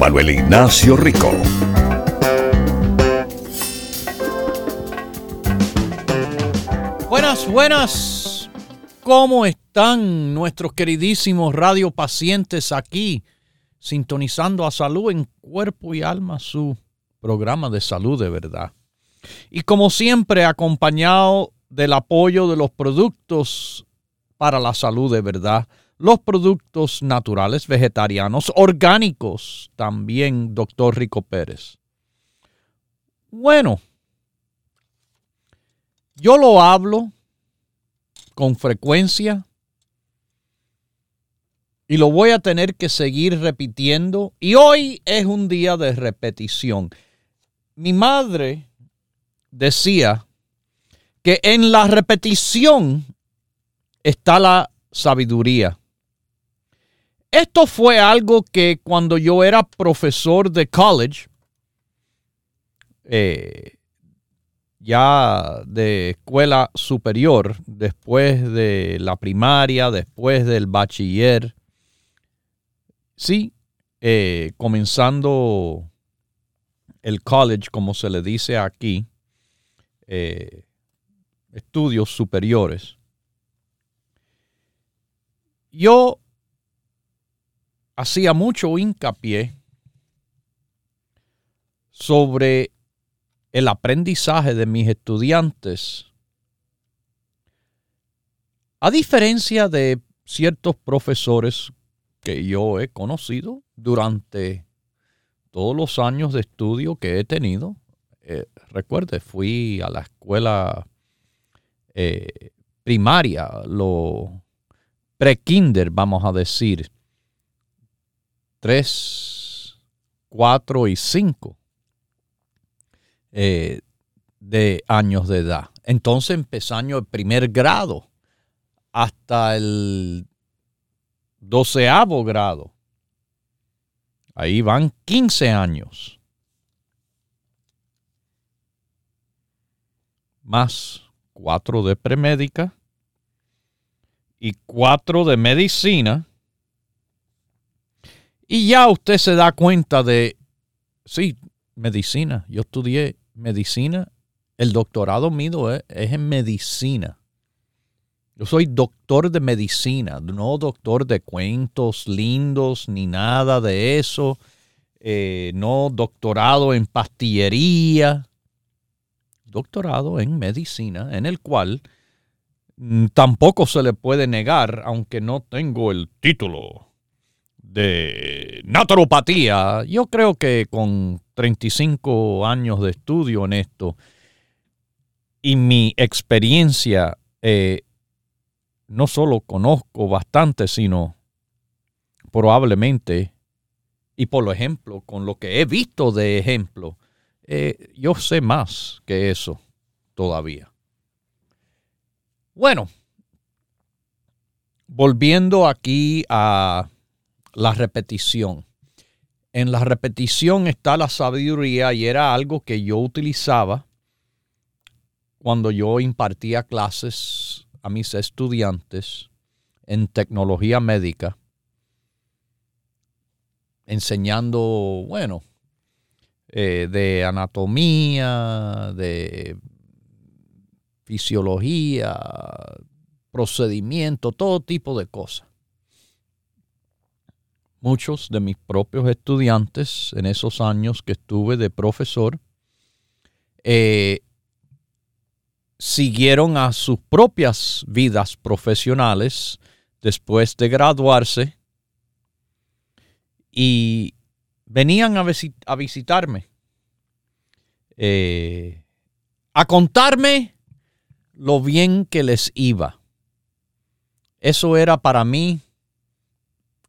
Manuel Ignacio Rico. Buenas, buenas. ¿Cómo están nuestros queridísimos radiopacientes aquí, sintonizando a salud en cuerpo y alma, su programa de salud de verdad? Y como siempre, acompañado del apoyo de los productos para la salud de verdad, los productos naturales, vegetarianos, orgánicos, también, doctor Rico Pérez. Bueno, yo lo hablo con frecuencia y lo voy a tener que seguir repitiendo y hoy es un día de repetición. Mi madre decía que en la repetición está la sabiduría. Esto fue algo que cuando yo era profesor de college, eh, ya de escuela superior, después de la primaria, después del bachiller, sí, eh, comenzando el college, como se le dice aquí, eh, estudios superiores, yo hacía mucho hincapié sobre el aprendizaje de mis estudiantes. A diferencia de ciertos profesores que yo he conocido durante todos los años de estudio que he tenido, eh, recuerde, fui a la escuela eh, primaria, lo pre-kinder, vamos a decir, 3, 4 y 5 eh, de años de edad. Entonces empezando el primer grado hasta el doceavo grado. Ahí van 15 años. Más cuatro de premédica y cuatro de medicina. Y ya usted se da cuenta de, sí, medicina. Yo estudié medicina. El doctorado mío es, en medicina. Yo soy doctor de medicina, no doctor de cuentos lindos ni nada de eso. Eh, no doctorado en pastillería doctorado en medicina, en el cual mm, tampoco se le puede negar, aunque no tengo el título de naturopatía, yo creo que con 35 años de estudio en esto y mi experiencia, eh, no solo conozco bastante, sino probablemente, y por ejemplo, con lo que he visto de ejemplo, eh, yo sé más que eso todavía. Bueno, volviendo aquí a la repetición. En la repetición está la sabiduría y era algo que yo utilizaba cuando yo impartía clases a mis estudiantes en tecnología médica, enseñando, bueno, eh, de anatomía, de fisiología, procedimiento, todo tipo de cosas. Muchos de mis propios estudiantes en esos años que estuve de profesor eh, siguieron a sus propias vidas profesionales después de graduarse y venían a, visitarme, eh, a contarme lo bien que les iba. Eso era para mí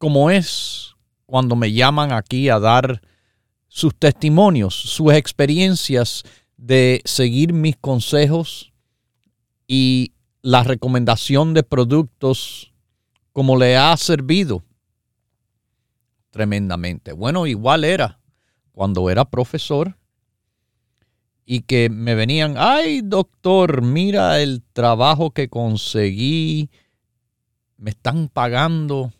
como es cuando me llaman aquí a dar sus testimonios, sus experiencias de seguir mis consejos y la recomendación de productos como le ha servido tremendamente. Bueno, igual era cuando era profesor y que me venían, ay doctor, mira el trabajo que conseguí, me están pagando,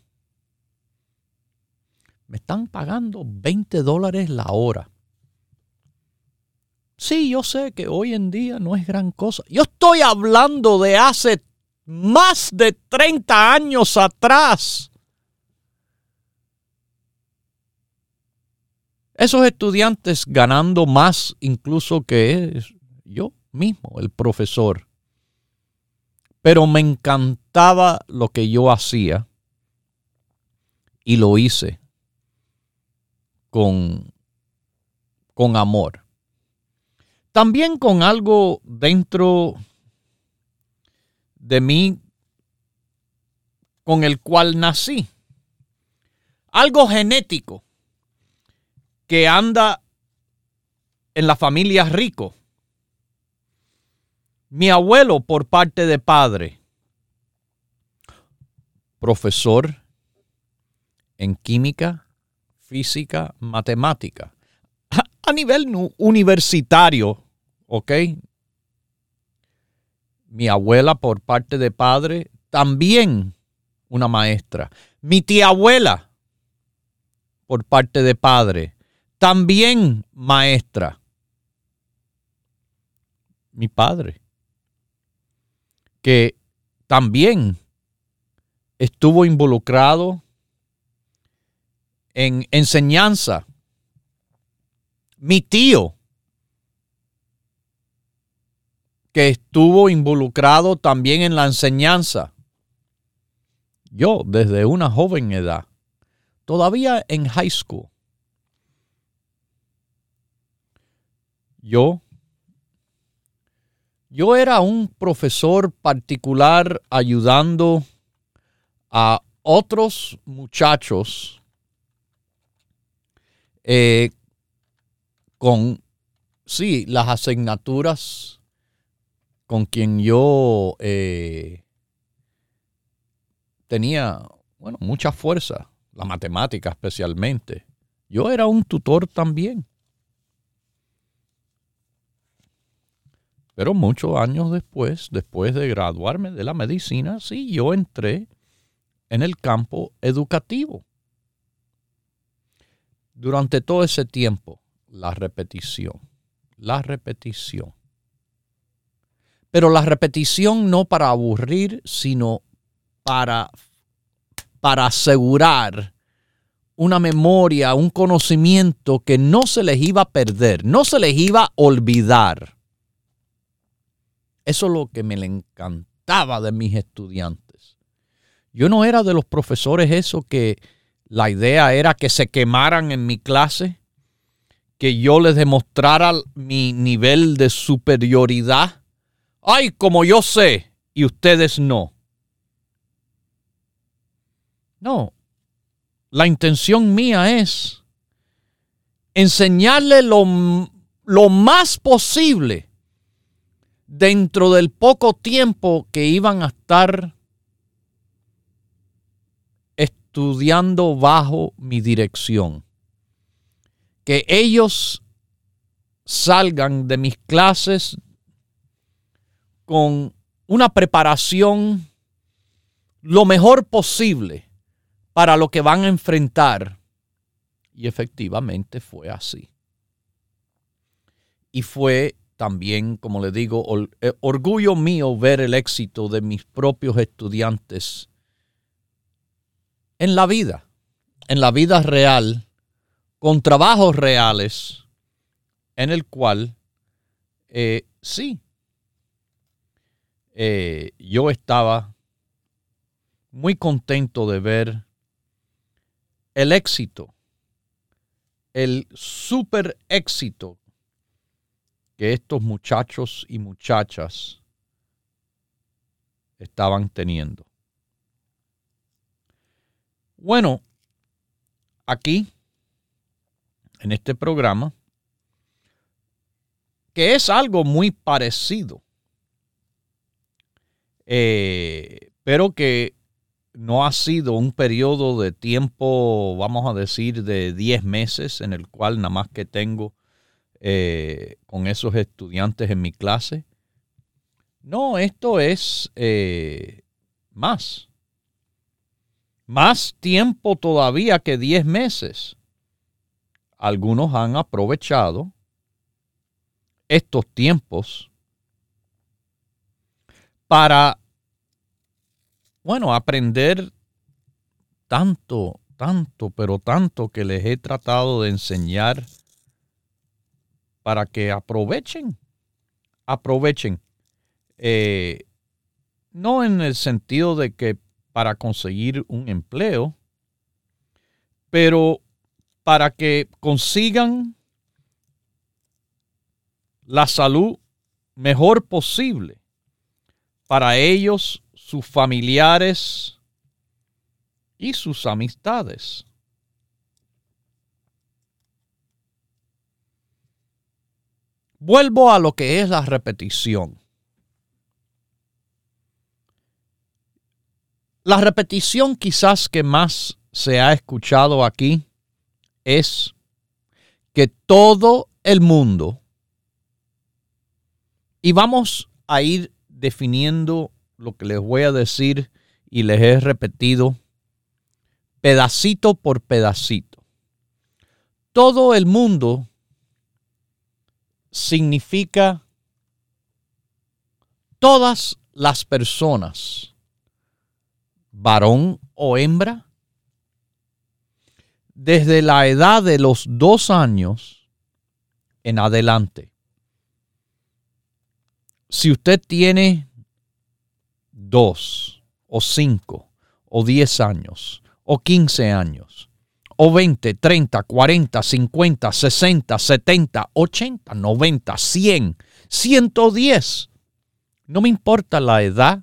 me están pagando 20 dólares la hora. Sí, yo sé que hoy en día no es gran cosa. Yo estoy hablando de hace más de 30 años atrás. Esos estudiantes ganando más incluso que yo mismo, el profesor. Pero me encantaba lo que yo hacía y lo hice con, con amor. También con algo dentro de mí con el cual nací. Algo genético que anda en la familia rico. Mi abuelo por parte de padre, profesor en química, física, matemática. A nivel universitario, ¿ok? Mi abuela por parte de padre, también una maestra. Mi tía abuela por parte de padre, también maestra. Mi padre, que también estuvo involucrado en enseñanza. Mi tío, que estuvo involucrado también en la enseñanza. Yo, desde una joven edad, todavía en high school, Yo, yo era un profesor particular ayudando a otros muchachos eh, con, sí, las asignaturas con quien yo eh, tenía, bueno, mucha fuerza, la matemática especialmente. Yo era un tutor también. Pero muchos años después, después de graduarme de la medicina, sí, yo entré en el campo educativo. Durante todo ese tiempo, la repetición, la repetición. Pero la repetición no para aburrir, sino para, para asegurar una memoria, un conocimiento que no se les iba a perder, no se les iba a olvidar. Eso es lo que me le encantaba de mis estudiantes. Yo no era de los profesores eso que la idea era que se quemaran en mi clase, que yo les demostrara mi nivel de superioridad. Ay, como yo sé y ustedes no. No, la intención mía es enseñarle lo, lo más posible dentro del poco tiempo que iban a estar estudiando bajo mi dirección. Que ellos salgan de mis clases con una preparación lo mejor posible para lo que van a enfrentar. Y efectivamente fue así. Y fue también, como le digo, eh, orgullo mío ver el éxito de mis propios estudiantes en la vida, en la vida real, con trabajos reales, en el cual eh, sí, eh, yo estaba muy contento de ver el éxito, el super éxito que estos muchachos y muchachas estaban teniendo. Bueno, aquí, en este programa, que es algo muy parecido, eh, pero que no ha sido un periodo de tiempo, vamos a decir, de 10 meses en el cual nada más que tengo eh, con esos estudiantes en mi clase. No, esto es eh, más. Más tiempo todavía que 10 meses. Algunos han aprovechado estos tiempos para, bueno, aprender tanto, tanto, pero tanto que les he tratado de enseñar para que aprovechen, aprovechen. Eh, no en el sentido de que para conseguir un empleo, pero para que consigan la salud mejor posible para ellos, sus familiares y sus amistades. Vuelvo a lo que es la repetición. La repetición quizás que más se ha escuchado aquí es que todo el mundo y vamos a ir definiendo lo que les voy a decir y les he repetido pedacito por pedacito. Todo el mundo significa todas las personas, varón o hembra, desde la edad de los dos años en adelante. Si usted tiene dos o cinco o diez años o quince años o veinte, treinta, cuarenta, cincuenta, sesenta, setenta, ochenta, noventa, cien, ciento diez, no me importa la edad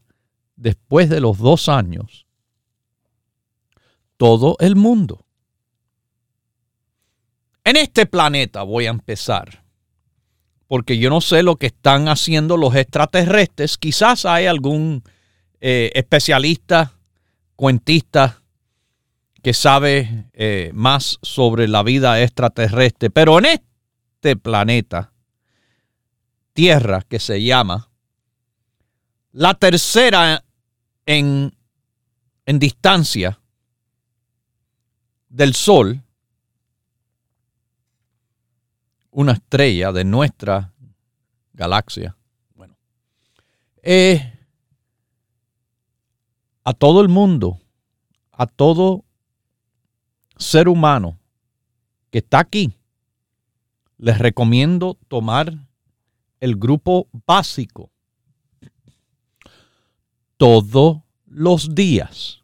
después de los dos años, todo el mundo. En este planeta voy a empezar porque yo no sé lo que están haciendo los extraterrestres. Quizás hay algún eh, especialista, cuentista, que sabe eh, más sobre la vida extraterrestre. Pero en este planeta, Tierra, que se llama, la tercera en, en distancia del Sol, una estrella de nuestra galaxia. Bueno, a todo el mundo, a todo ser humano que está aquí, les recomiendo tomar el grupo básico todos los días.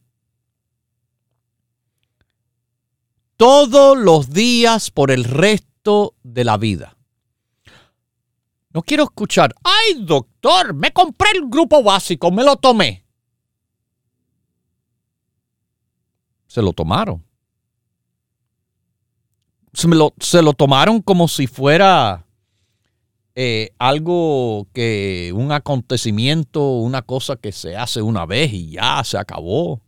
Todos los días por el resto de la vida. No quiero escuchar, ay doctor, me compré el grupo básico, me lo tomé. Se lo tomaron. Se, lo, se lo tomaron como si fuera eh, algo que, un acontecimiento, una cosa que se hace una vez y ya se acabó.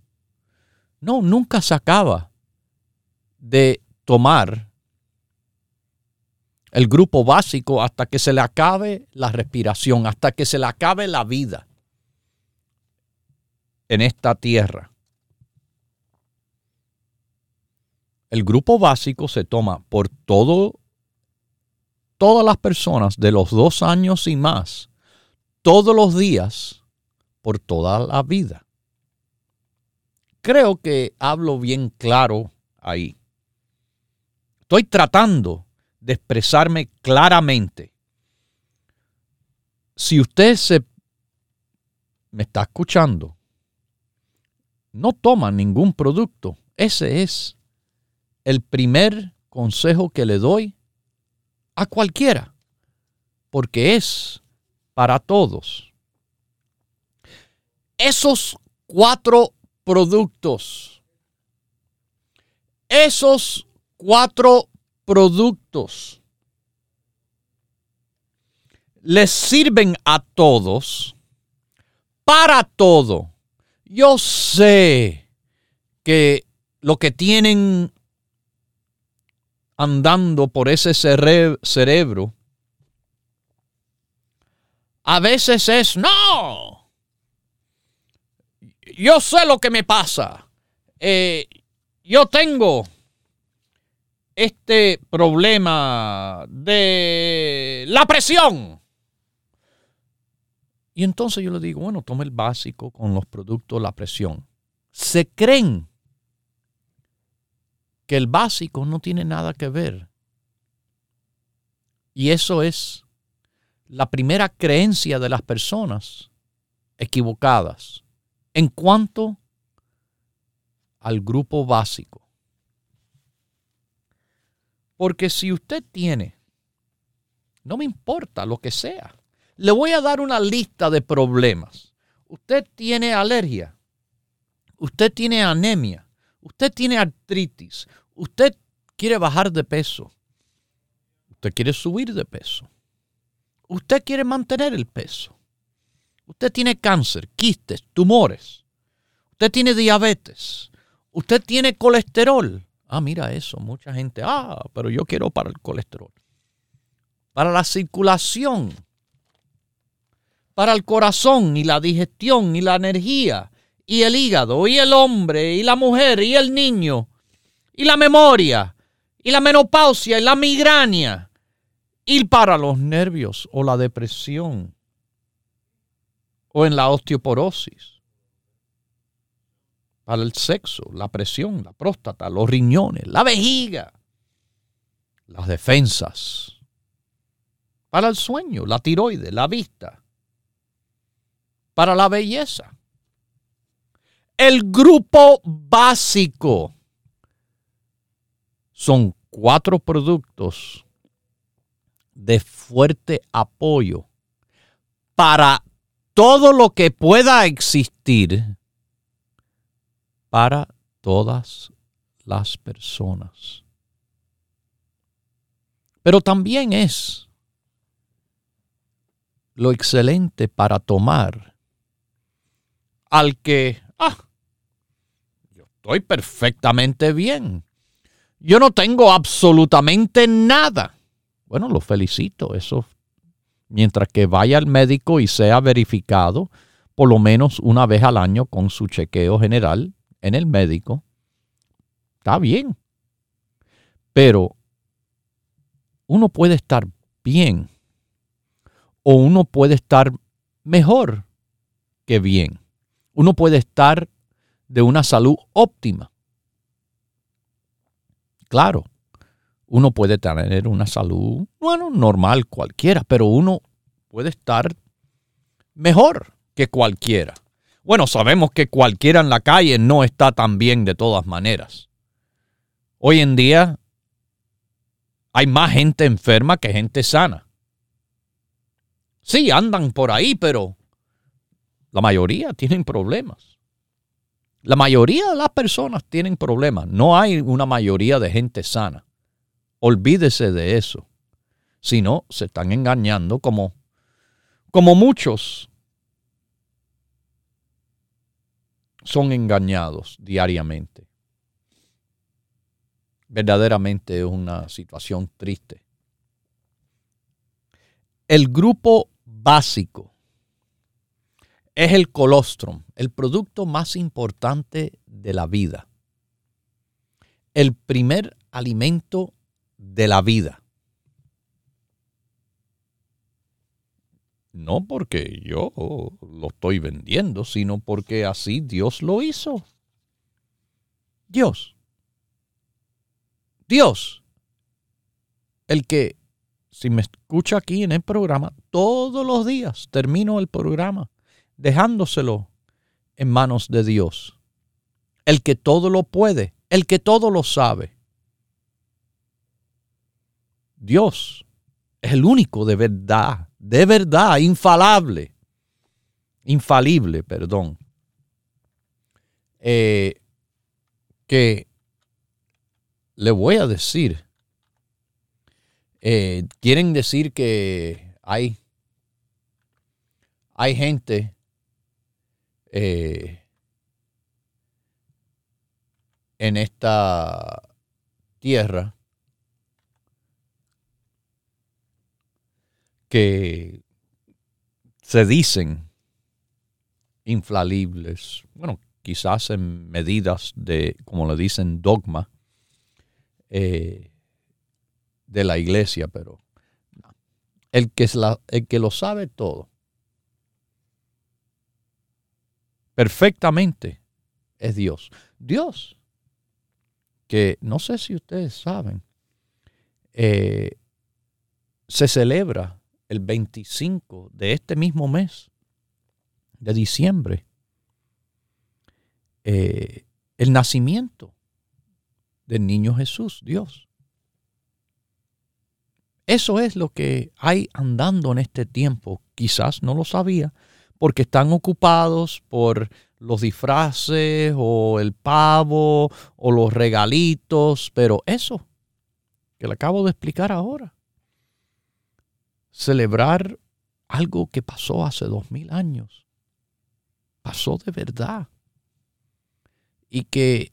No, nunca se acaba de tomar el grupo básico hasta que se le acabe la respiración, hasta que se le acabe la vida en esta tierra. El grupo básico se toma por todo, todas las personas de los dos años y más, todos los días, por toda la vida. Creo que hablo bien claro ahí. Estoy tratando de expresarme claramente. Si usted se me está escuchando, no toma ningún producto. Ese es el primer consejo que le doy a cualquiera, porque es para todos. Esos cuatro productos, esos cuatro productos les sirven a todos para todo. Yo sé que lo que tienen andando por ese cerebro a veces es, no, yo sé lo que me pasa. Eh, yo tengo este problema de la presión. Y entonces yo le digo, bueno, tome el básico con los productos, la presión. Se creen que el básico no tiene nada que ver. Y eso es la primera creencia de las personas equivocadas en cuanto al grupo básico. Porque si usted tiene, no me importa lo que sea, le voy a dar una lista de problemas. Usted tiene alergia, usted tiene anemia, usted tiene artritis, usted quiere bajar de peso, usted quiere subir de peso, usted quiere mantener el peso, usted tiene cáncer, quistes, tumores, usted tiene diabetes, usted tiene colesterol, Ah, mira eso, mucha gente, ah, pero yo quiero para el colesterol. Para la circulación, para el corazón y la digestión y la energía y el hígado y el hombre y la mujer y el niño y la memoria y la menopausia y la migraña y para los nervios o la depresión o en la osteoporosis para el sexo, la presión, la próstata, los riñones, la vejiga, las defensas, para el sueño, la tiroides, la vista, para la belleza. El grupo básico son cuatro productos de fuerte apoyo para todo lo que pueda existir para todas las personas. Pero también es lo excelente para tomar al que, ah, yo estoy perfectamente bien. Yo no tengo absolutamente nada. Bueno, lo felicito. Eso, mientras que vaya al médico y sea verificado por lo menos una vez al año con su chequeo general, en el médico, está bien. Pero uno puede estar bien o uno puede estar mejor que bien. Uno puede estar de una salud óptima. Claro, uno puede tener una salud, bueno, normal cualquiera, pero uno puede estar mejor que cualquiera. Bueno, sabemos que cualquiera en la calle no está tan bien de todas maneras. Hoy en día hay más gente enferma que gente sana. Sí, andan por ahí, pero la mayoría tienen problemas. La mayoría de las personas tienen problemas. No hay una mayoría de gente sana. Olvídese de eso. Si no, se están engañando como, como muchos son engañados diariamente. Verdaderamente es una situación triste. El grupo básico es el colostrum, el producto más importante de la vida. El primer alimento de la vida. No porque yo lo estoy vendiendo, sino porque así Dios lo hizo. Dios. Dios. El que, si me escucha aquí en el programa, todos los días termino el programa dejándoselo en manos de Dios. El que todo lo puede, el que todo lo sabe. Dios es el único de verdad, de verdad, infalable, infalible, perdón, eh, que le voy a decir, eh, quieren decir que hay, hay gente eh, en esta tierra que se dicen infalibles, bueno, quizás en medidas de, como le dicen, dogma eh, de la iglesia, pero el que, el que lo sabe todo perfectamente es Dios. Dios, que no sé si ustedes saben, eh, se celebra el 25 de este mismo mes de diciembre eh, el nacimiento del niño Jesús, Dios. Eso es lo que hay andando en este tiempo. Quizás no lo sabía, porque están ocupados por los disfraces o el pavo o los regalitos, pero eso que le acabo de explicar ahora, celebrar algo que pasó hace dos mil años, pasó de verdad. Y que,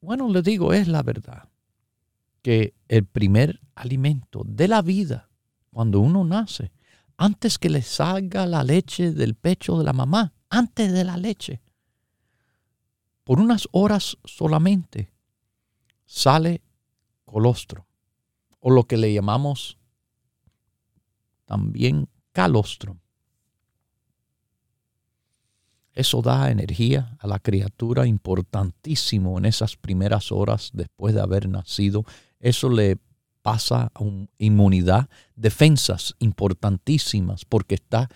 bueno, le digo, es la verdad, que el primer alimento de la vida, cuando uno nace, antes que le salga la leche del pecho de la mamá, antes de la leche, por unas horas solamente, sale colostro, o lo que le llamamos también calostro. Eso da energía a la criatura importantísimo en esas primeras horas después de haber nacido. Eso le pasa a un inmunidad, defensas importantísimas, porque está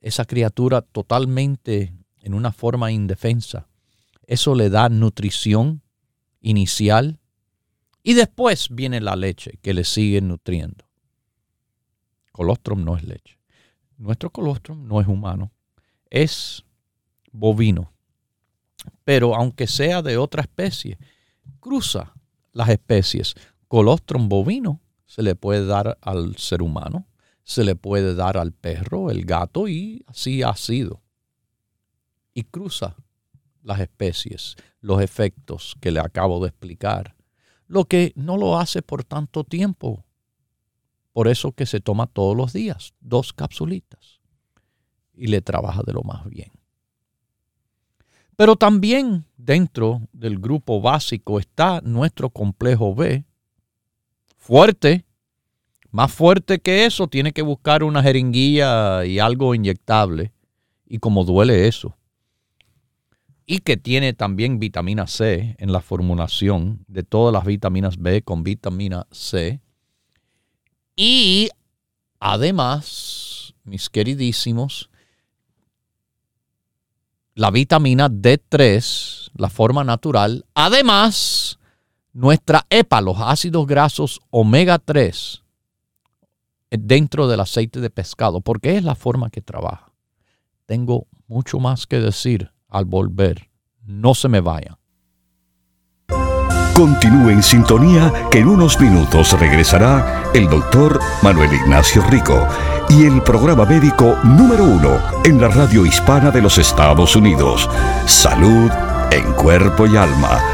esa criatura totalmente en una forma indefensa. Eso le da nutrición inicial y después viene la leche que le sigue nutriendo. Colostrum no es leche. Nuestro colostrum no es humano, es bovino. Pero aunque sea de otra especie, cruza las especies colostrum bovino se le puede dar al ser humano, se le puede dar al perro, el gato y así ha sido. Y cruza las especies, los efectos que le acabo de explicar, lo que no lo hace por tanto tiempo. Por eso que se toma todos los días dos capsulitas y le trabaja de lo más bien. Pero también dentro del grupo básico está nuestro complejo B, fuerte, más fuerte que eso, tiene que buscar una jeringuilla y algo inyectable. Y como duele eso. Y que tiene también vitamina C en la formulación de todas las vitaminas B con vitamina C. Y además, mis queridísimos, la vitamina D3, la forma natural, además nuestra EPA, los ácidos grasos omega 3, dentro del aceite de pescado, porque es la forma que trabaja. Tengo mucho más que decir al volver. No se me vayan. Continúe en sintonía que en unos minutos regresará el doctor Manuel Ignacio Rico y el programa médico número uno en la radio hispana de los Estados Unidos. Salud en cuerpo y alma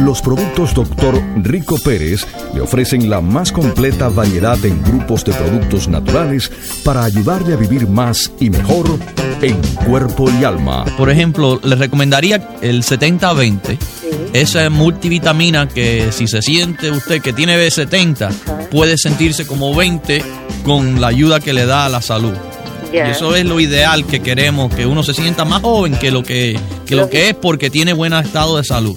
Los productos Dr. Rico Pérez le ofrecen la más completa variedad en grupos de productos naturales para ayudarle a vivir más y mejor en cuerpo y alma. Por ejemplo, le recomendaría el 70-20. Esa multivitamina que si se siente usted que tiene B70, puede sentirse como 20 con la ayuda que le da a la salud. Y eso es lo ideal que queremos, que uno se sienta más joven que lo que, lo que es porque tiene buen estado de salud.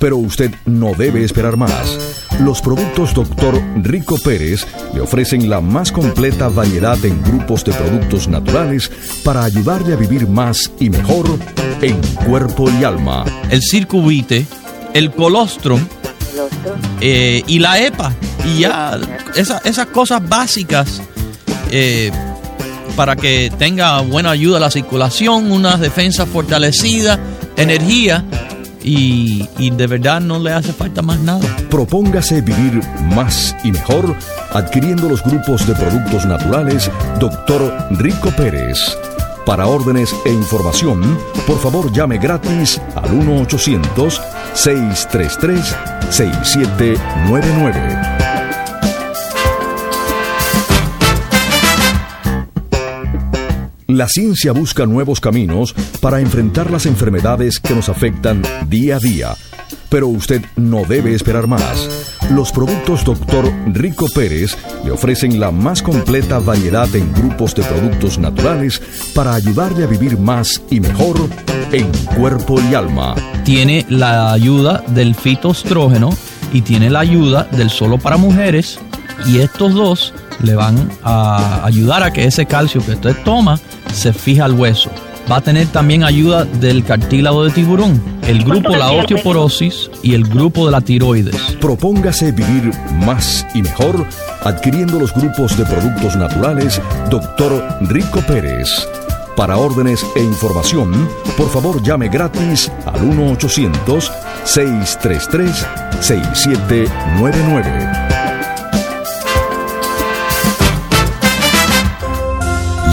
Pero usted no debe esperar más. Los productos Dr. Rico Pérez le ofrecen la más completa variedad en grupos de productos naturales para ayudarle a vivir más y mejor en cuerpo y alma. El circuvite, el colostrum eh, y la EPA. Y ya esas cosas básicas. Eh, para que tenga buena ayuda a la circulación, una defensa fortalecida, energía y, de verdad no le hace falta más nada. Propóngase vivir más y mejor adquiriendo los grupos de productos naturales Dr. Rico Pérez. Para órdenes e información, por favor llame gratis al 1-800-633-6799. La ciencia busca nuevos caminos para enfrentar las enfermedades que nos afectan día a día. Pero usted no debe esperar más. Los productos Dr. Rico Pérez le ofrecen la más completa variedad en grupos de productos naturales para ayudarle a vivir más y mejor en cuerpo y alma. Tiene la ayuda del fitoestrógeno y tiene la ayuda del solo para mujeres y estos dos le van a ayudar a que ese calcio que usted toma se fija al hueso. Va a tener también ayuda del cartílago de tiburón, el grupo la osteoporosis y el grupo de la tiroides. Propóngase vivir más y mejor adquiriendo los grupos de productos naturales Dr. Rico Pérez. Para órdenes e información, por favor llame gratis al 1-800-633-6799.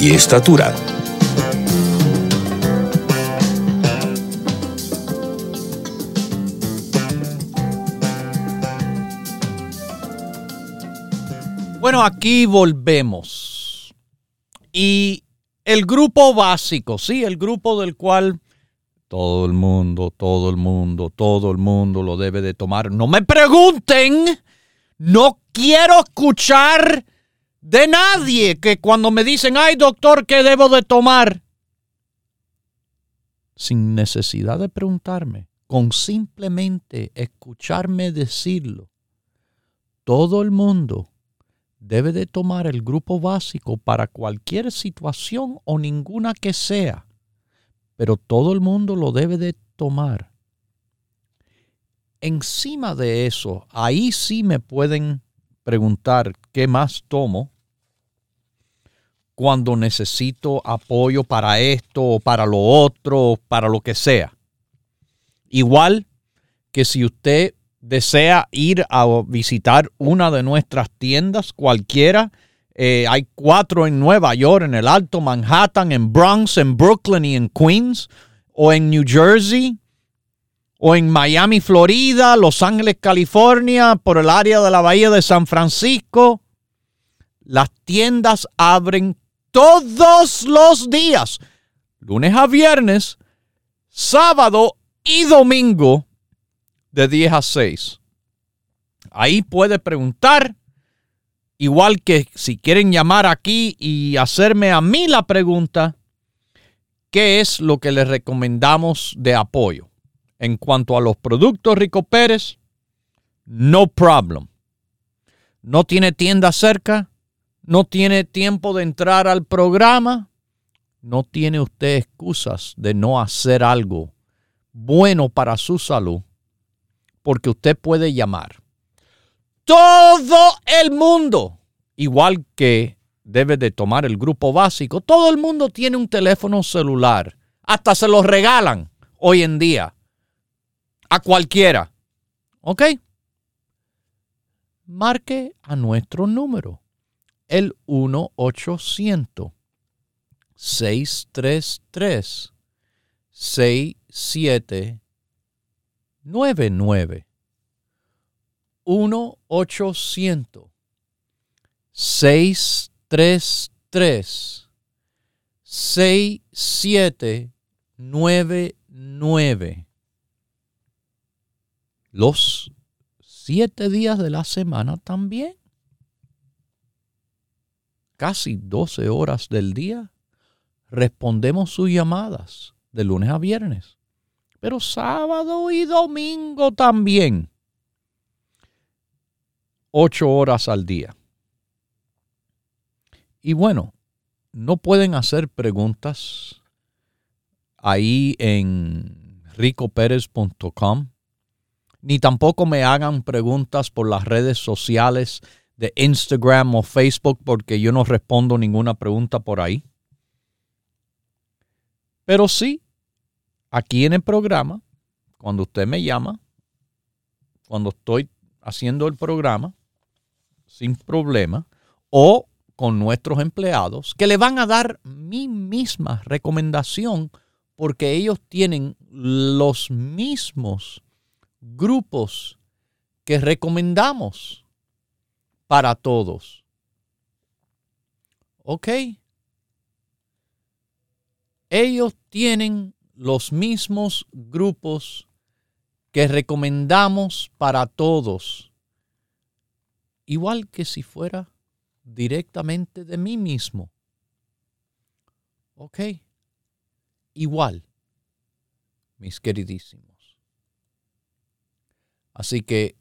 y estatura. Bueno, aquí volvemos. Y el grupo básico, sí, el grupo del cual todo el mundo, todo el mundo, todo el mundo lo debe de tomar. No me pregunten, no quiero escuchar de nadie que cuando me dicen, ay doctor, ¿qué debo de tomar? Sin necesidad de preguntarme, con simplemente escucharme decirlo, todo el mundo debe de tomar el grupo básico para cualquier situación o ninguna que sea, pero todo el mundo lo debe de tomar. Encima de eso, ahí sí me pueden preguntar qué más tomo cuando necesito apoyo para esto o para lo otro, para lo que sea. Igual que si usted desea ir a visitar una de nuestras tiendas, cualquiera, eh, hay cuatro en Nueva York, en el Alto Manhattan, en Bronx, en Brooklyn y en Queens, o en New Jersey, o en Miami, Florida, Los Ángeles, California, por el área de la Bahía de San Francisco. Las tiendas abren todos los días, lunes a viernes, sábado y domingo de 10 a 6. Ahí puede preguntar, igual que si quieren llamar aquí y hacerme a mí la pregunta, ¿qué es lo que les recomendamos de apoyo? En cuanto a los productos Rico Pérez, no problem. No tiene tienda cerca, no tiene tiempo de entrar al programa, no tiene usted excusas de no hacer algo bueno para su salud porque usted puede llamar. Todo el mundo, igual que debe de tomar el grupo básico, todo el mundo tiene un teléfono celular. Hasta se los regalan hoy en día a cualquiera. ¿Ok? Marque a nuestro número, el 1-800. 633 67 99 1 800 633 6799 los siete días de la semana también. Casi 12 horas del día respondemos sus llamadas de lunes a viernes pero sábado y domingo también. Ocho horas al día. Y bueno, no pueden hacer preguntas ahí en ricoperez.com, ni tampoco me hagan preguntas por las redes sociales de Instagram o Facebook porque yo no respondo ninguna pregunta por ahí. Pero sí, aquí en el programa, cuando usted me llama, cuando estoy haciendo el programa, sin problema, o con nuestros empleados, que le van a dar mi misma recomendación porque ellos tienen los mismos grupos que recomendamos para todos. ¿Ok? Ellos tienen los mismos grupos que recomendamos para todos, igual que si fuera directamente de mí mismo. ¿Ok? Igual, mis queridísimos. Así que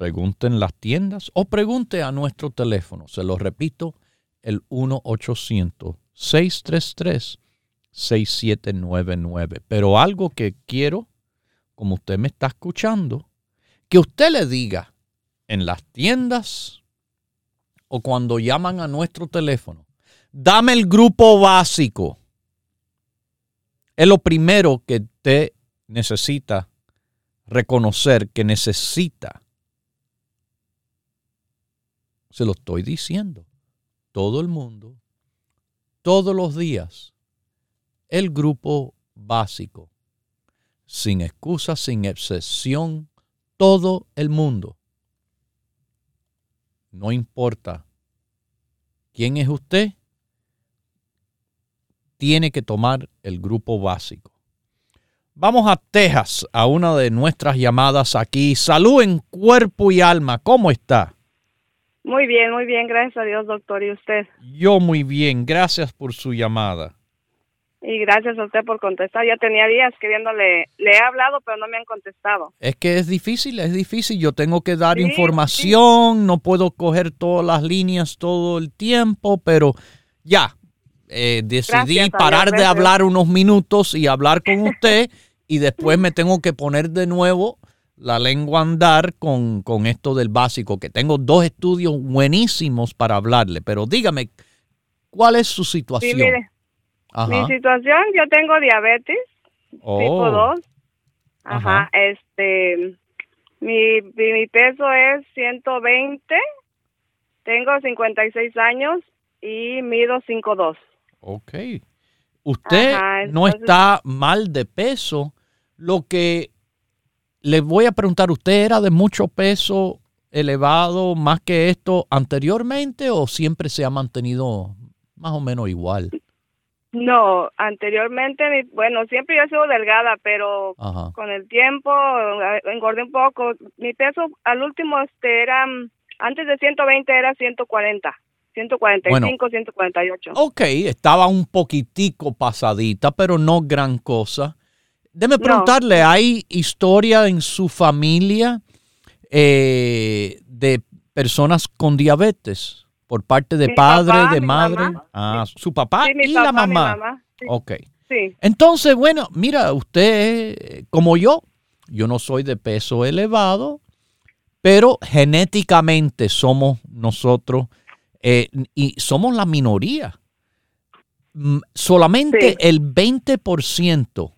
pregunten las tiendas o pregunte a nuestro teléfono. Se lo repito, el 1-800-633. 6799. Pero algo que quiero, como usted me está escuchando, que usted le diga en las tiendas o cuando llaman a nuestro teléfono, dame el grupo básico. es lo primero que usted necesita reconocer que necesita. Se lo estoy diciendo. Todo el mundo, todos los días, el grupo básico, sin excusa, sin excepción, todo el mundo. No importa quién es usted, tiene que tomar el grupo básico. Vamos a Texas, a una de nuestras llamadas aquí. Salud en cuerpo y alma. ¿Cómo está? Muy bien, muy bien. Gracias a Dios, doctor. ¿Y usted? Yo muy bien. Gracias por su llamada. Y gracias a usted por contestar. Ya tenía días queriéndole, le he hablado, pero no me han contestado. Es que es difícil, es difícil. Yo tengo que dar información, no puedo coger todas las líneas todo el tiempo, pero ya, eh, decidí parar de hablar unos minutos y hablar con usted y después me tengo que poner de nuevo la lengua andar con, con esto del básico, que tengo dos estudios buenísimos para hablarle, pero dígame, ¿cuál es su situación? Sí, mire, mi situación, yo tengo diabetes tipo 2. Ajá. Este, mi, mi peso es 120, tengo 56 años y mido 5'2". Ok. Usted no está mal de peso. Lo que le voy a preguntar, ¿usted era de mucho peso elevado más que esto anteriormente o siempre se ha mantenido más o menos igual? No, anteriormente, bueno, siempre yo he sido delgada, pero con el tiempo eh, engordé un poco. Mi peso al último este era, antes de 120 era 140. 145, 148. Ok, estaba un poquitico pasadita, pero no gran cosa. Déme preguntarle, ¿hay historia en su familia eh, de personas con diabetes? por parte de padre, de madre, ah, su papá y la mamá. Ok. Sí. Entonces, bueno, mira, usted como yo, yo no soy de peso elevado, pero genéticamente somos nosotros eh, y somos la minoría. Mm, solamente el 20%,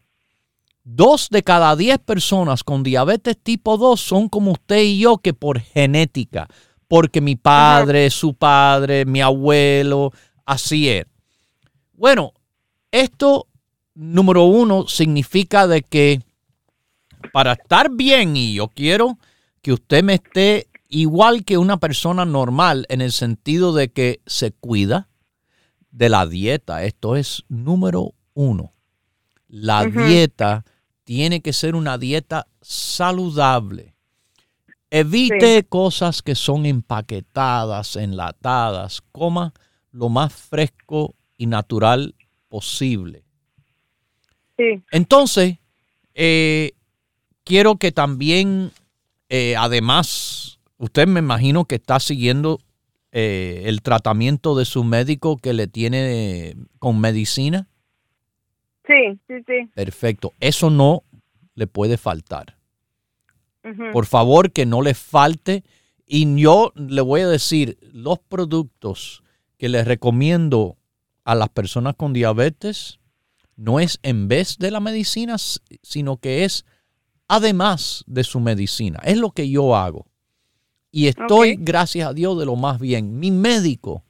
dos de cada diez personas con diabetes tipo 2 son como usted y yo que por genética porque mi padre, su padre, mi abuelo, así es. Bueno, esto, número uno, significa de que para estar bien, y yo quiero que usted me esté igual que una persona normal en el sentido de que se cuida de la dieta. Esto es número uno. La dieta tiene que ser una dieta saludable. Evite cosas que son empaquetadas, enlatadas. Coma lo más fresco y natural posible. Sí. Entonces, eh, quiero que también, eh, además, usted me imagino que está siguiendo eh, el tratamiento de su médico que le tiene con medicina. Sí, sí, sí. Perfecto. Eso no le puede faltar. Por favor, que no le falte. Y yo le voy a decir, los productos que les recomiendo a las personas con diabetes no es en vez de la medicina, sino que es además de su medicina. Es lo que yo hago. Y estoy, gracias a Dios, de lo más bien. Mi médico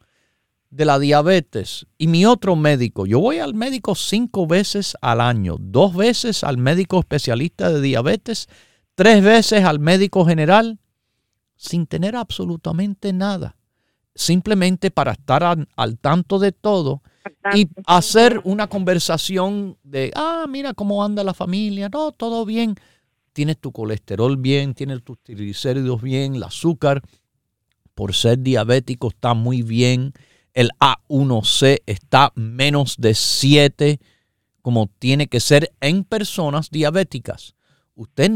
de la diabetes. Y mi otro médico, yo voy al médico cinco veces al año, dos veces al médico especialista de diabetes tres veces al médico general sin tener absolutamente nada, simplemente para estar al, tanto de todo y hacer una conversación de, ah, mira cómo anda la familia, no, todo bien, tienes tu colesterol bien, tienes tus triglicéridos bien, el azúcar, por ser diabético está muy bien, el A1C está menos de 7, como tiene que ser en personas diabéticas. Usted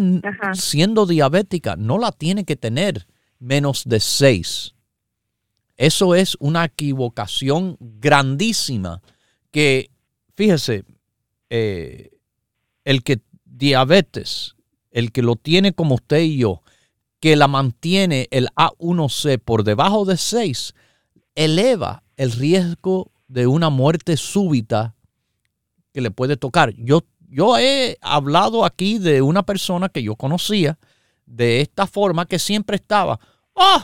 siendo diabética no la tiene que tener menos de 6. Eso es una equivocación grandísima que, fíjese, eh, el que diabetes, el que lo tiene como usted y yo, que la mantiene el A1C por debajo de 6, eleva el riesgo de una muerte súbita que le puede tocar. Yo, yo he hablado aquí de una persona que yo conocía de esta forma que siempre estaba, oh,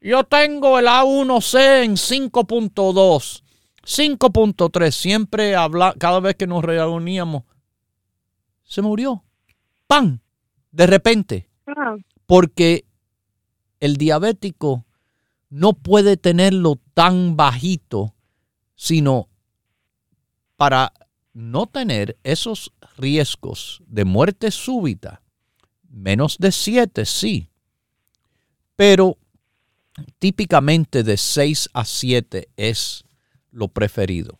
yo tengo el A1C en 5.2, 5.3, siempre habla, cada vez que nos reuníamos, se murió. ¡Pam! De repente. Ah. Porque el diabético no puede tenerlo tan bajito, sino para no tener esos riesgos de muerte súbita, menos de 7 sí, pero típicamente de 6 a 7 es lo preferido.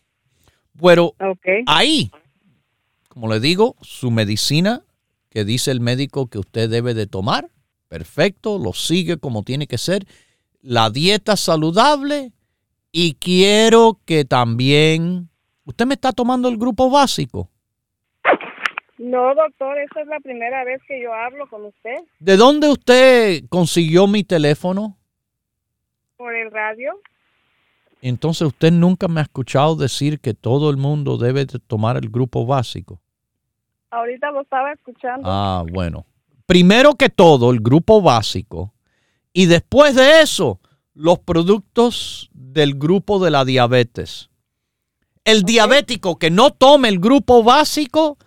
Pero ahí, como le digo, su medicina que dice el médico que usted debe de tomar, perfecto, lo sigue como tiene que ser, la dieta saludable y quiero que también, ¿usted me está tomando el grupo básico? No, doctor, esta es la primera vez que yo hablo con usted. ¿De dónde usted consiguió mi teléfono? Por el radio. Entonces usted nunca me ha escuchado decir que todo el mundo debe de tomar el grupo básico. Ahorita lo estaba escuchando. Ah, bueno. Primero que todo, el grupo básico. Y después de eso, los productos del grupo de la diabetes. El diabético que no tome el grupo básico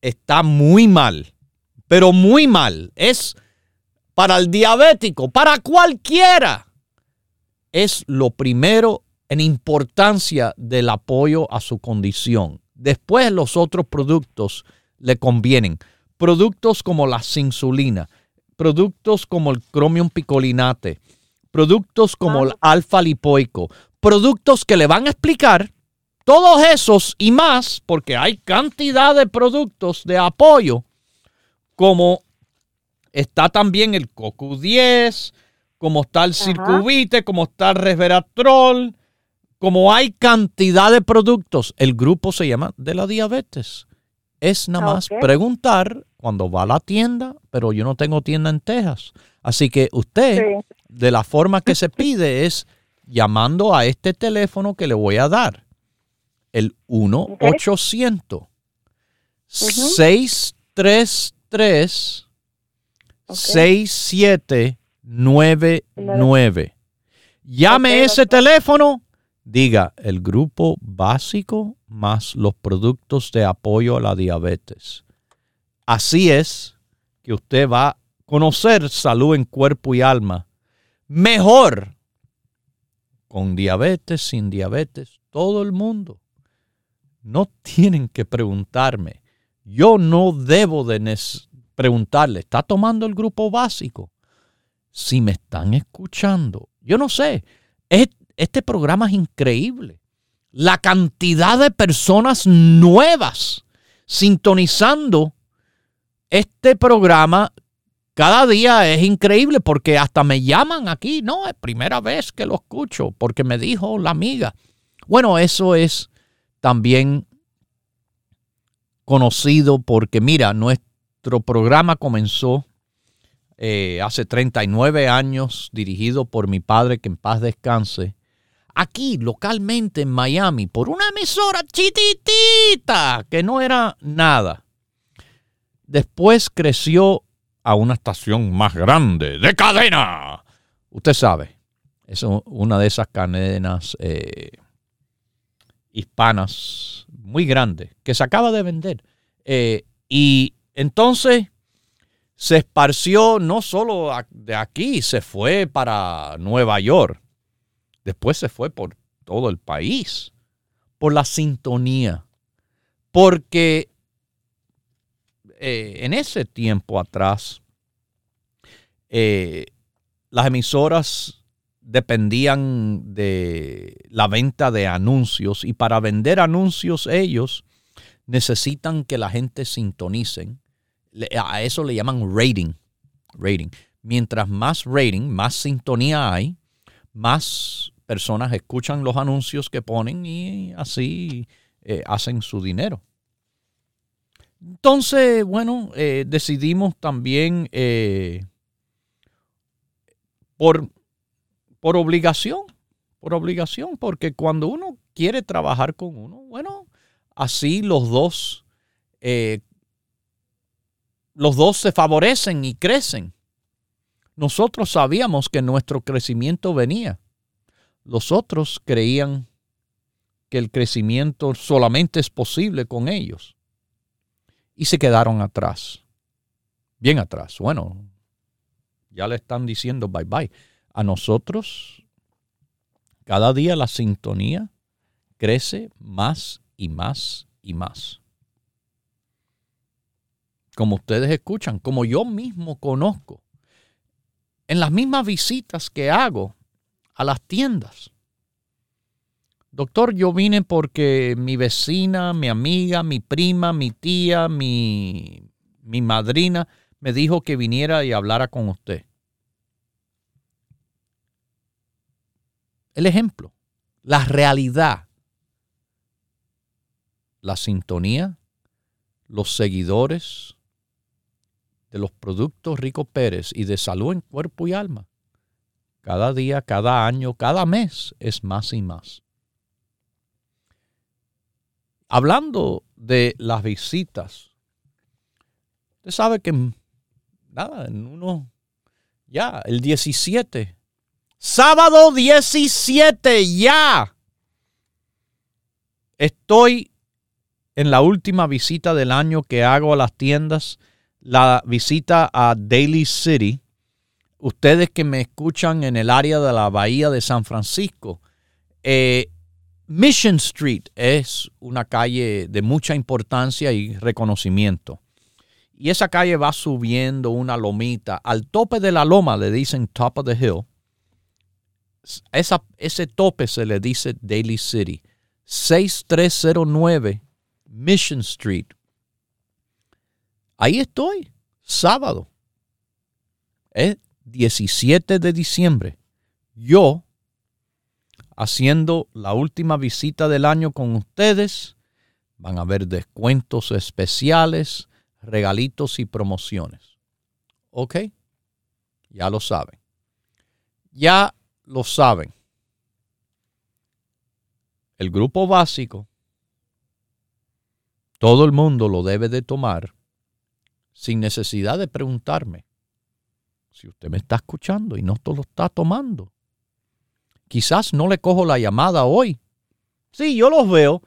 está muy mal, pero muy mal. Es para el diabético, para cualquiera. Es lo primero en importancia del apoyo a su condición. Después los otros productos le convienen. Productos como la insulina, productos como el cromium picolinate, productos como el alfa lipoico, productos que le van a explicar todos esos y más, porque hay cantidad de productos de apoyo, como está también el CoQ10, como está el Circuvite, como está el resveratrol, como hay cantidad de productos, el grupo se llama de la diabetes. Es nada más preguntar cuando va a la tienda, pero yo no tengo tienda en Texas. Así que usted, de la forma que se pide, es llamando a este teléfono que le voy a dar el 1-800-633-6799. 6799. Llame ese teléfono, diga el grupo básico más los productos de apoyo a la diabetes. Así es que usted va a conocer salud en cuerpo y alma mejor con diabetes, sin diabetes, todo el mundo no tienen que preguntarme. Yo no debo de preguntarle, ¿está tomando el grupo básico? Si me están escuchando, yo no sé, este programa es increíble. La cantidad de personas nuevas sintonizando este programa cada día es increíble porque hasta me llaman aquí. No, es primera vez que lo escucho porque me dijo la amiga. Bueno, eso es también conocido porque, mira, nuestro programa comenzó eh, hace 39 años, dirigido por mi padre, que en paz descanse, aquí localmente en Miami, por una emisora chititita, que no era nada. Después creció a una estación más grande, de cadena. Usted sabe, es una de esas cadenas eh, hispanas muy grande que se acaba de vender. Eh, y entonces se esparció no solo de aquí, se fue para Nueva York. Después se fue por todo el país, por la sintonía. Porque eh, en ese tiempo atrás, eh, las emisoras dependían de la venta de anuncios y para vender anuncios ellos necesitan que la gente sintonicen. A eso le llaman rating. rating. Mientras más rating, más sintonía hay, más personas escuchan los anuncios que ponen y así eh, hacen su dinero. Entonces, bueno, eh, decidimos también eh, por por obligación, por obligación, porque cuando uno quiere trabajar con uno, bueno, así los dos, eh, los dos se favorecen y crecen. Nosotros sabíamos que nuestro crecimiento venía. Los otros creían que el crecimiento solamente es posible con ellos. Y se quedaron atrás. Bien atrás. Bueno, ya le están diciendo bye bye. A nosotros, cada día la sintonía crece más y más y más. Como ustedes escuchan, como yo mismo conozco, en las mismas visitas que hago a las tiendas. Doctor, yo vine porque mi vecina, mi amiga, mi prima, mi tía, mi, mi madrina me dijo que viniera y hablara con usted. El ejemplo, la realidad, la sintonía, los seguidores de los productos Rico Pérez y de salud en cuerpo y alma, cada día, cada año, cada mes es más y más. Hablando de las visitas, usted sabe que nada, en uno, ya, el 17 Sábado 17 ya. Estoy en la última visita del año que hago a las tiendas, la visita a Daily City. Ustedes que me escuchan en el área de la bahía de San Francisco, eh, Mission Street es una calle de mucha importancia y reconocimiento. Y esa calle va subiendo una lomita. Al tope de la loma le dicen top of the hill ese tope se le dice Daily City. 6309 Mission Street. Ahí estoy, sábado. Es 17 de diciembre. Yo haciendo la última visita del año con ustedes. Van a haber descuentos especiales, regalitos y promociones. ¿Ok? Ya lo saben. Ya lo saben. El grupo básico, todo el mundo lo debe de tomar sin necesidad de preguntarme si usted me está escuchando y no lo está tomando. Quizás no le cojo la llamada hoy. Sí, yo los veo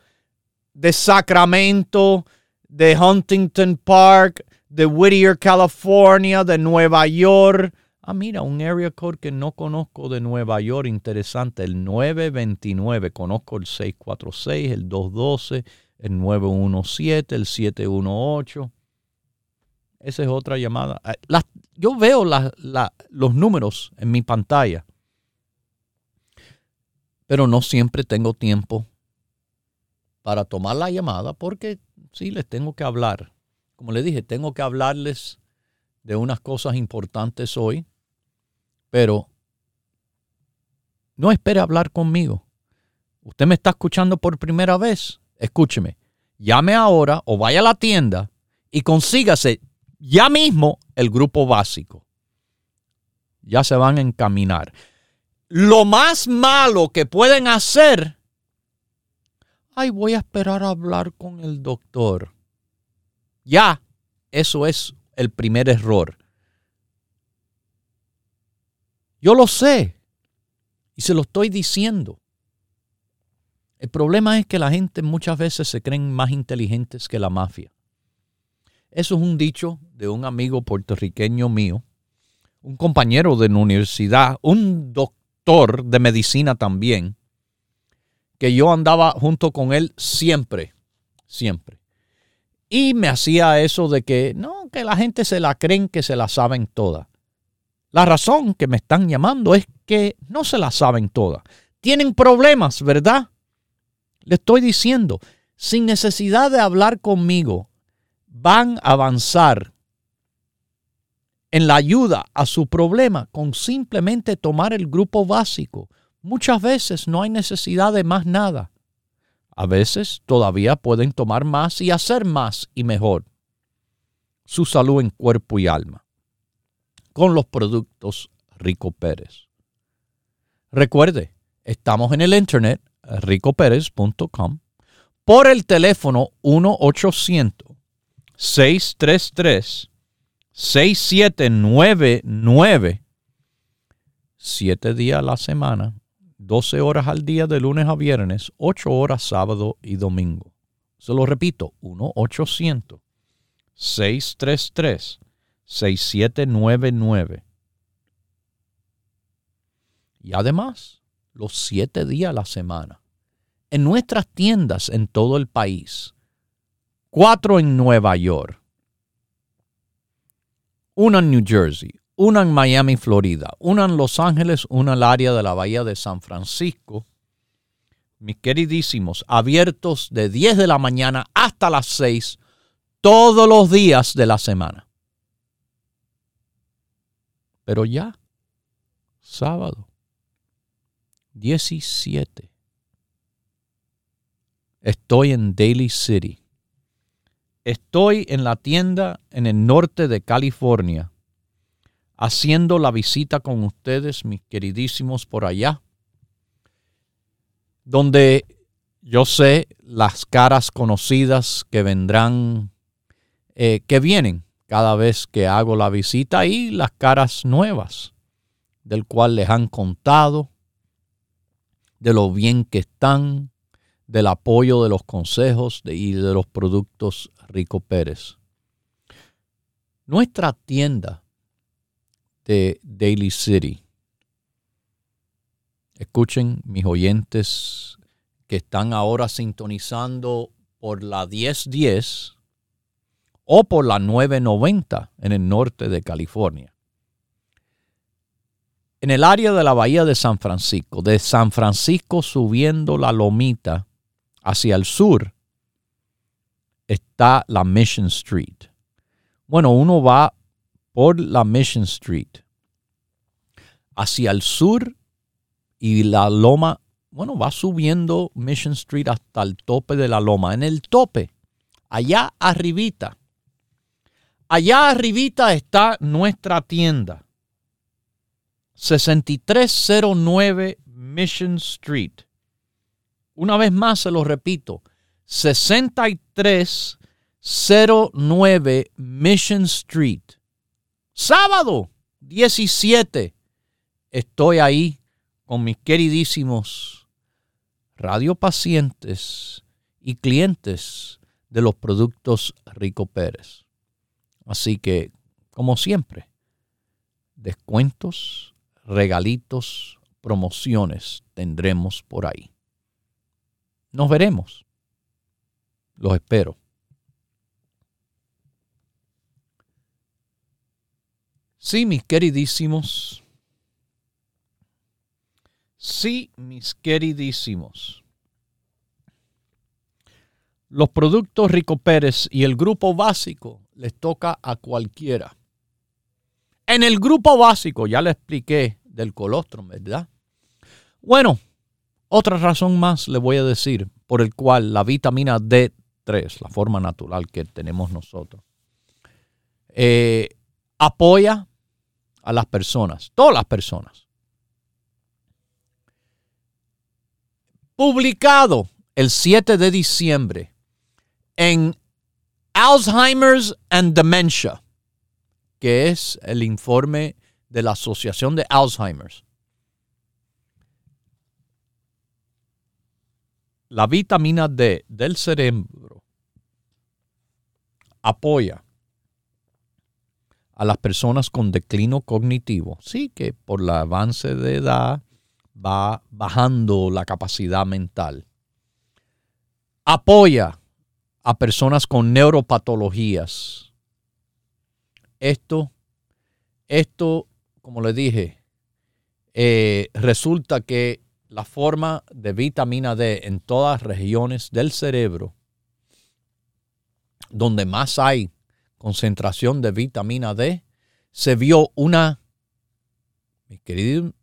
de Sacramento, de Huntington Park, de Whittier, California, de Nueva York, Ah, mira, un area code que no conozco de Nueva York, interesante, el 929, conozco el 646, el 212, el 917, el 718. Esa es otra llamada. Ah, yo veo los números en mi pantalla, pero no siempre tengo tiempo para tomar la llamada porque sí les tengo que hablar. Como les dije, tengo que hablarles de unas cosas importantes hoy pero no espere hablar conmigo. Usted me está escuchando por primera vez. Escúcheme. Llame ahora o vaya a la tienda y consígase ya mismo el grupo básico. Ya se van a encaminar. Lo más malo que pueden hacer, ay, voy a esperar a hablar con el doctor. Ya, eso es el primer error. Yo lo sé. Y se lo estoy diciendo. El problema es que la gente muchas veces se creen más inteligentes que la mafia. Eso es un dicho de un amigo puertorriqueño mío, un compañero de la universidad, un doctor de medicina también, que yo andaba junto con él siempre, siempre. Y me hacía eso de que no, que la gente se la creen que se la saben todas. La razón que me están llamando es que no se la saben todas. Tienen problemas, ¿verdad? Le estoy diciendo, sin necesidad de hablar conmigo, van a avanzar en la ayuda a su problema con simplemente tomar el grupo básico. Muchas veces no hay necesidad de más nada. A veces todavía pueden tomar más y hacer más y mejor. Su salud en cuerpo y alma con los productos Rico Pérez. Recuerde, estamos en el internet, ricopérez.com. por el teléfono 1-800-633-6799, siete días a la semana, 12 horas al día de lunes a viernes, 8 horas sábado y domingo. Se lo repito, 1-800-633-6799. Y además, los siete días a la semana en nuestras tiendas en todo el país. Cuatro en Nueva York, una en New Jersey, una en Miami, Florida, una en Los Ángeles, una en el área de la Bahía de San Francisco. Mis queridísimos, abiertos de 10 de la mañana hasta las 6 todos los días de la semana. Pero ya, sábado, 17 Estoy en Daly City. Estoy en la tienda en el norte de California, haciendo la visita con ustedes, mis queridísimos por allá, donde yo sé las caras conocidas que vendrán, eh, que vienen cada vez que hago la visita y las caras nuevas, del cual les han contado, de lo bien que están, del apoyo de los consejos y de los productos Rico Pérez. Nuestra tienda de Daily City. Escuchen mis oyentes que están ahora sintonizando por la 1010 o por la 990 en el norte de California. En el área de la bahía de San Francisco, de San Francisco subiendo la lomita, hacia el sur está la Mission Street. Bueno, uno va por la Mission Street hacia el sur y la loma, bueno, va subiendo Mission Street hasta el tope de la loma. En el tope, allá arribita, allá arribita está nuestra tienda. 6309 Mission Street. Una vez más se lo repito, 6309 Mission Street. Sábado 17. Estoy ahí con mis queridísimos radiopacientes y clientes de los productos Rico Pérez. Así que, como siempre, descuentos, regalitos, promociones tendremos por ahí. Nos veremos. Los espero. Sí, mis queridísimos. Sí, mis queridísimos. Los productos Rico Pérez y el grupo básico les toca a cualquiera. En el grupo básico, ya le expliqué del colostrum, ¿verdad? Bueno, otra razón más le voy a decir por el cual la vitamina D3, la forma natural que tenemos nosotros, eh, apoya a las personas, todas las personas. Publicado el 7 de diciembre en Alzheimer's and Dementia, que es el informe de la Asociación de Alzheimer's. La vitamina D del cerebro apoya a las personas con declino cognitivo. Sí que por el avance de edad va bajando la capacidad mental. Apoya a personas con neuropatologías. Esto, esto, como le dije, eh, resulta que la forma de vitamina D en todas las regiones del cerebro, donde más hay concentración de vitamina D, se vio una, mis queridos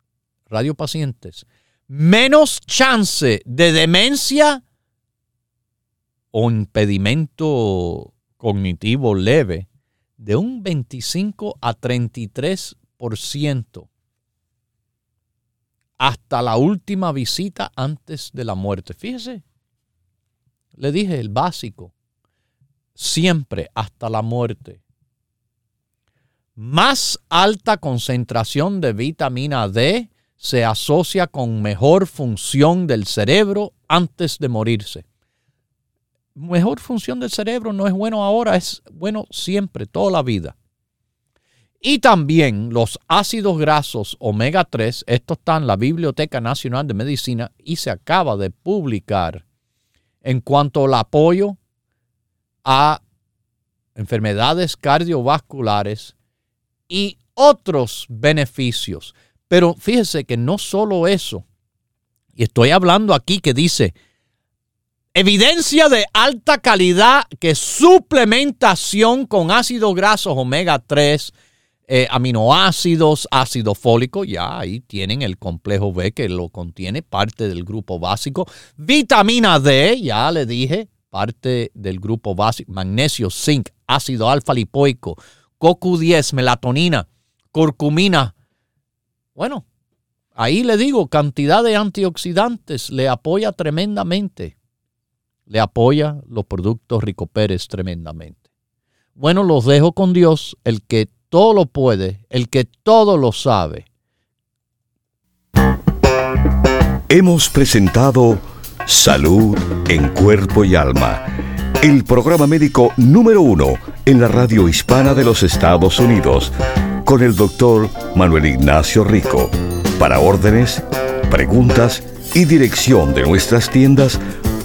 radiopacientes, menos chance de demencia o impedimento cognitivo leve de un 25 a 33% hasta la última visita antes de la muerte. Fíjese, le dije el básico, siempre hasta la muerte. Más alta concentración de vitamina D se asocia con mejor función del cerebro antes de morirse. Mejor función del cerebro no es bueno ahora, es bueno siempre, toda la vida. Y también los ácidos grasos omega 3, esto está en la Biblioteca Nacional de Medicina y se acaba de publicar en cuanto al apoyo a enfermedades cardiovasculares y otros beneficios. Pero fíjese que no solo eso, y estoy hablando aquí que dice, evidencia de alta calidad que suplementación con ácidos grasos omega 3, eh, aminoácidos, ácido fólico, ya ahí tienen el complejo B que lo contiene, parte del grupo básico, vitamina D, ya le dije, parte del grupo básico, magnesio, zinc, ácido alfa lipoico, CoQ10, melatonina, curcumina. Bueno, ahí le digo, cantidad de antioxidantes, le apoya tremendamente. Le apoya los productos Rico Pérez tremendamente. Bueno, los dejo con Dios, el que todo lo puede, el que todo lo sabe. Hemos presentado Salud en Cuerpo y Alma, el programa médico número uno en la radio hispana de los Estados Unidos, con el doctor Manuel Ignacio Rico. Para órdenes, preguntas y dirección de nuestras tiendas,